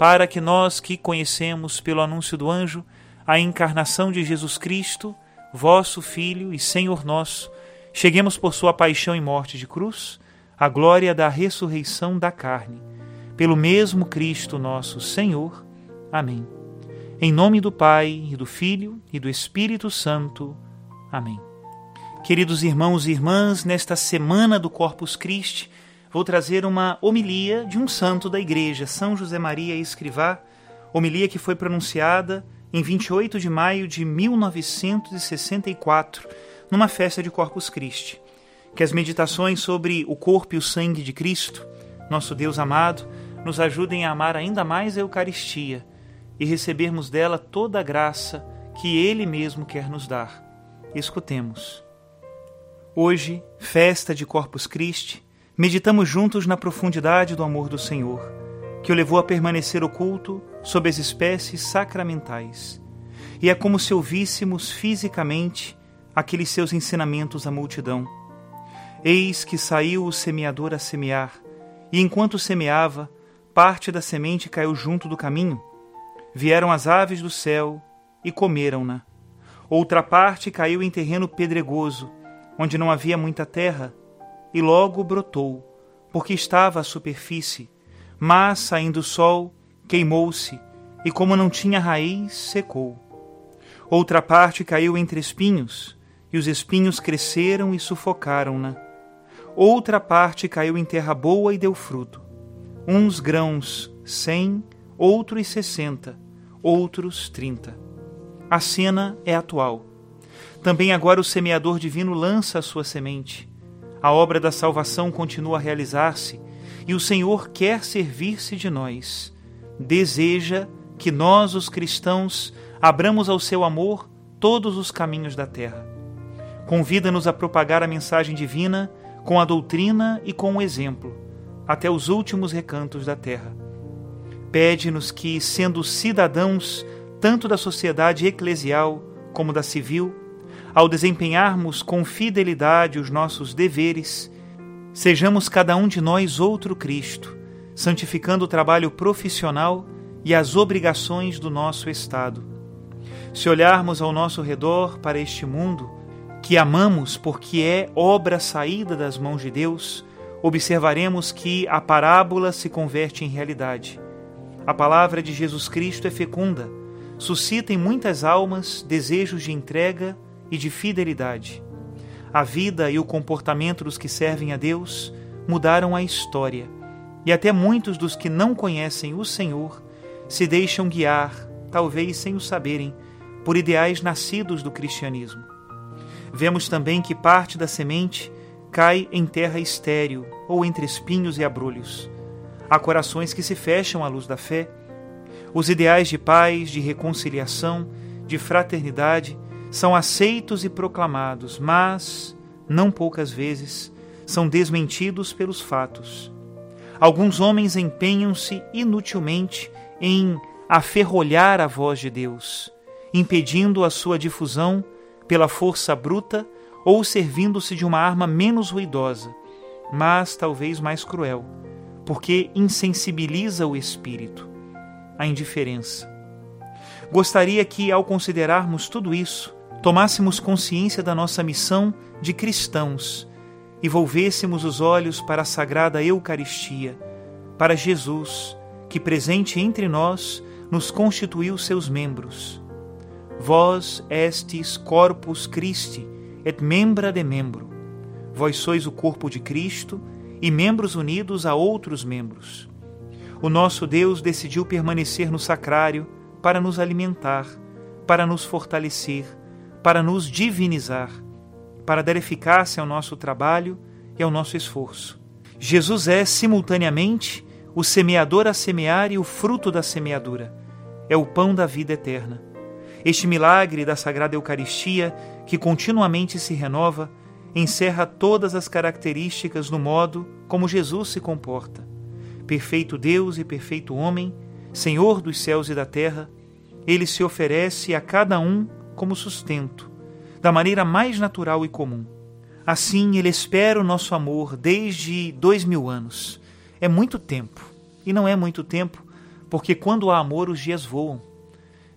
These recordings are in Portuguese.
para que nós que conhecemos pelo anúncio do anjo a encarnação de Jesus Cristo, vosso Filho e Senhor nosso, cheguemos por sua paixão e morte de cruz à glória da ressurreição da carne. Pelo mesmo Cristo nosso Senhor. Amém. Em nome do Pai, e do Filho e do Espírito Santo. Amém. Queridos irmãos e irmãs, nesta semana do Corpus Christi, vou trazer uma homilia de um santo da Igreja, São José Maria Escrivá, homilia que foi pronunciada em 28 de maio de 1964, numa festa de Corpus Christi. Que as meditações sobre o corpo e o sangue de Cristo, nosso Deus amado, nos ajudem a amar ainda mais a Eucaristia e recebermos dela toda a graça que Ele mesmo quer nos dar. Escutemos. Hoje, festa de Corpus Christi, meditamos juntos na profundidade do amor do Senhor, que o levou a permanecer oculto sob as espécies sacramentais. E é como se ouvíssemos fisicamente aqueles seus ensinamentos à multidão. Eis que saiu o semeador a semear, e enquanto semeava, parte da semente caiu junto do caminho. Vieram as aves do céu e comeram-na. Outra parte caiu em terreno pedregoso, onde não havia muita terra, e logo brotou, porque estava à superfície, mas, saindo o sol, queimou-se, e como não tinha raiz, secou. Outra parte caiu entre espinhos, e os espinhos cresceram e sufocaram-na. Outra parte caiu em terra boa e deu fruto. Uns grãos, cem, outros sessenta, outros trinta. A cena é atual. Também agora o semeador divino lança a sua semente. A obra da salvação continua a realizar-se e o Senhor quer servir-se de nós. Deseja que nós, os cristãos, abramos ao seu amor todos os caminhos da terra. Convida-nos a propagar a mensagem divina com a doutrina e com o exemplo, até os últimos recantos da terra. Pede-nos que, sendo cidadãos tanto da sociedade eclesial como da civil, ao desempenharmos com fidelidade os nossos deveres, sejamos cada um de nós outro Cristo, santificando o trabalho profissional e as obrigações do nosso Estado. Se olharmos ao nosso redor para este mundo, que amamos porque é obra saída das mãos de Deus, observaremos que a parábola se converte em realidade. A palavra de Jesus Cristo é fecunda, suscita em muitas almas desejos de entrega e de fidelidade. A vida e o comportamento dos que servem a Deus mudaram a história, e até muitos dos que não conhecem o Senhor se deixam guiar, talvez sem o saberem, por ideais nascidos do cristianismo. Vemos também que parte da semente cai em terra estéril ou entre espinhos e abrolhos. Há corações que se fecham à luz da fé. Os ideais de paz, de reconciliação, de fraternidade são aceitos e proclamados, mas, não poucas vezes, são desmentidos pelos fatos. Alguns homens empenham-se inutilmente em aferrolhar a voz de Deus, impedindo a sua difusão pela força bruta ou servindo-se de uma arma menos ruidosa, mas talvez mais cruel, porque insensibiliza o espírito, a indiferença. Gostaria que, ao considerarmos tudo isso, tomássemos consciência da nossa missão de cristãos e volvêssemos os olhos para a sagrada Eucaristia, para Jesus, que presente entre nós nos constituiu seus membros. Vós estes corpus Christi et membra de membro. Vós sois o corpo de Cristo e membros unidos a outros membros. O nosso Deus decidiu permanecer no sacrário para nos alimentar, para nos fortalecer, para nos divinizar, para dar eficácia ao nosso trabalho e ao nosso esforço. Jesus é, simultaneamente, o semeador a semear e o fruto da semeadura. É o pão da vida eterna. Este milagre da Sagrada Eucaristia, que continuamente se renova, encerra todas as características no modo como Jesus se comporta. Perfeito Deus e perfeito homem, Senhor dos céus e da terra, ele se oferece a cada um como sustento, da maneira mais natural e comum. Assim, ele espera o nosso amor desde dois mil anos. É muito tempo. E não é muito tempo, porque quando há amor, os dias voam.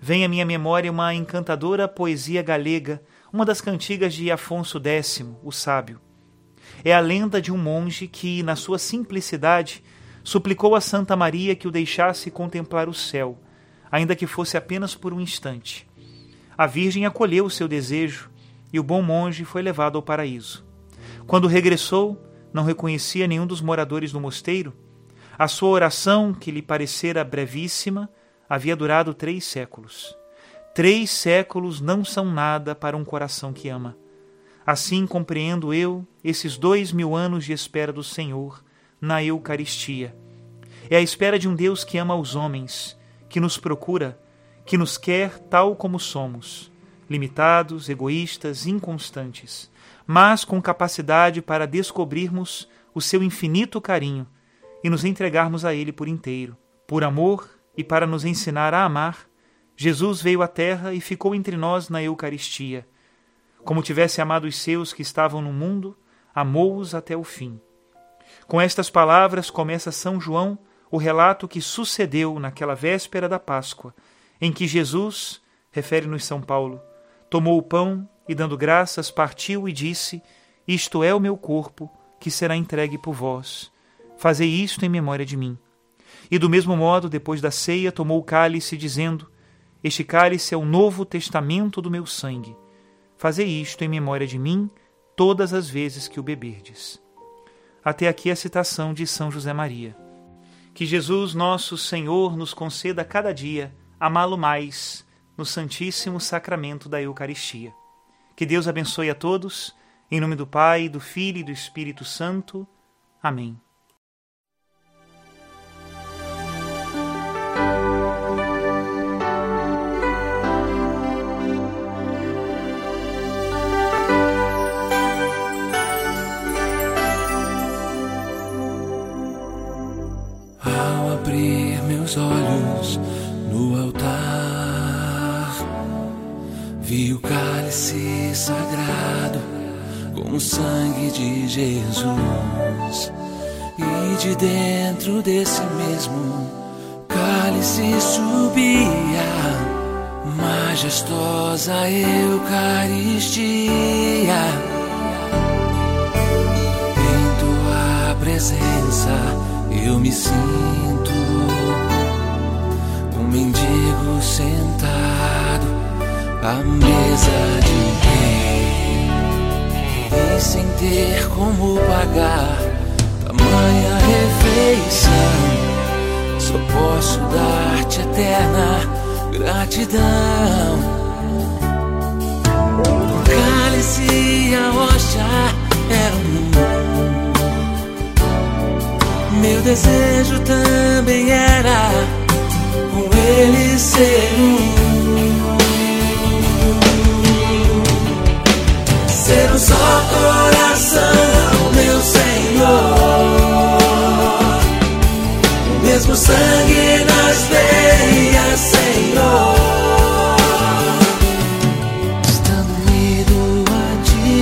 Vem à minha memória uma encantadora poesia galega, uma das cantigas de Afonso X, o Sábio. É a lenda de um monge que, na sua simplicidade, suplicou a Santa Maria que o deixasse contemplar o céu, ainda que fosse apenas por um instante. A Virgem acolheu o seu desejo e o bom monge foi levado ao paraíso. Quando regressou, não reconhecia nenhum dos moradores do mosteiro. A sua oração, que lhe parecera brevíssima, havia durado três séculos. Três séculos não são nada para um coração que ama. Assim compreendo eu esses dois mil anos de espera do Senhor na Eucaristia. É a espera de um Deus que ama os homens, que nos procura, que nos quer tal como somos, limitados, egoístas, inconstantes, mas com capacidade para descobrirmos o seu infinito carinho e nos entregarmos a Ele por inteiro. Por amor e para nos ensinar a amar, Jesus veio à terra e ficou entre nós na Eucaristia. Como tivesse amado os seus que estavam no mundo, amou-os até o fim. Com estas palavras começa São João o relato que sucedeu naquela véspera da Páscoa, em que Jesus, refere-nos São Paulo, tomou o pão e, dando graças, partiu e disse: Isto é o meu corpo, que será entregue por vós. Fazei isto em memória de mim. E do mesmo modo, depois da ceia, tomou o cálice, dizendo: Este cálice é o novo testamento do meu sangue. Fazei isto em memória de mim todas as vezes que o beberdes. Até aqui a citação de São José Maria. Que Jesus, nosso Senhor, nos conceda cada dia amá-lo mais no Santíssimo Sacramento da Eucaristia. Que Deus abençoe a todos, em nome do Pai, do Filho e do Espírito Santo. Amém. meus olhos no altar, vi o cálice sagrado com o sangue de Jesus, e de dentro desse mesmo cálice subia majestosa Eucaristia. Em tua presença eu me sinto mendigo sentado à mesa de rei e sem ter como pagar tamanha refeição, só posso dar-te eterna gratidão. O cálice e a rocha eram um. Meu desejo também era ele ser um. Ser um só coração, meu Senhor. O mesmo sangue nas veias, Senhor. Estando unido a ti,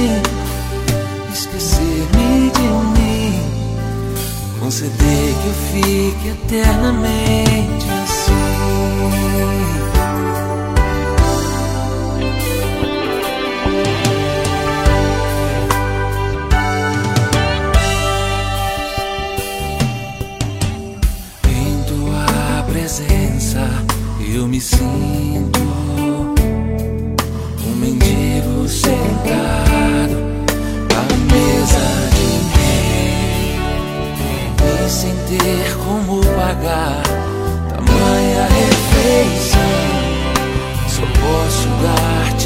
esquecer-me de mim, conceder que eu fique eternamente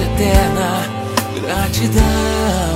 eterna gratidão.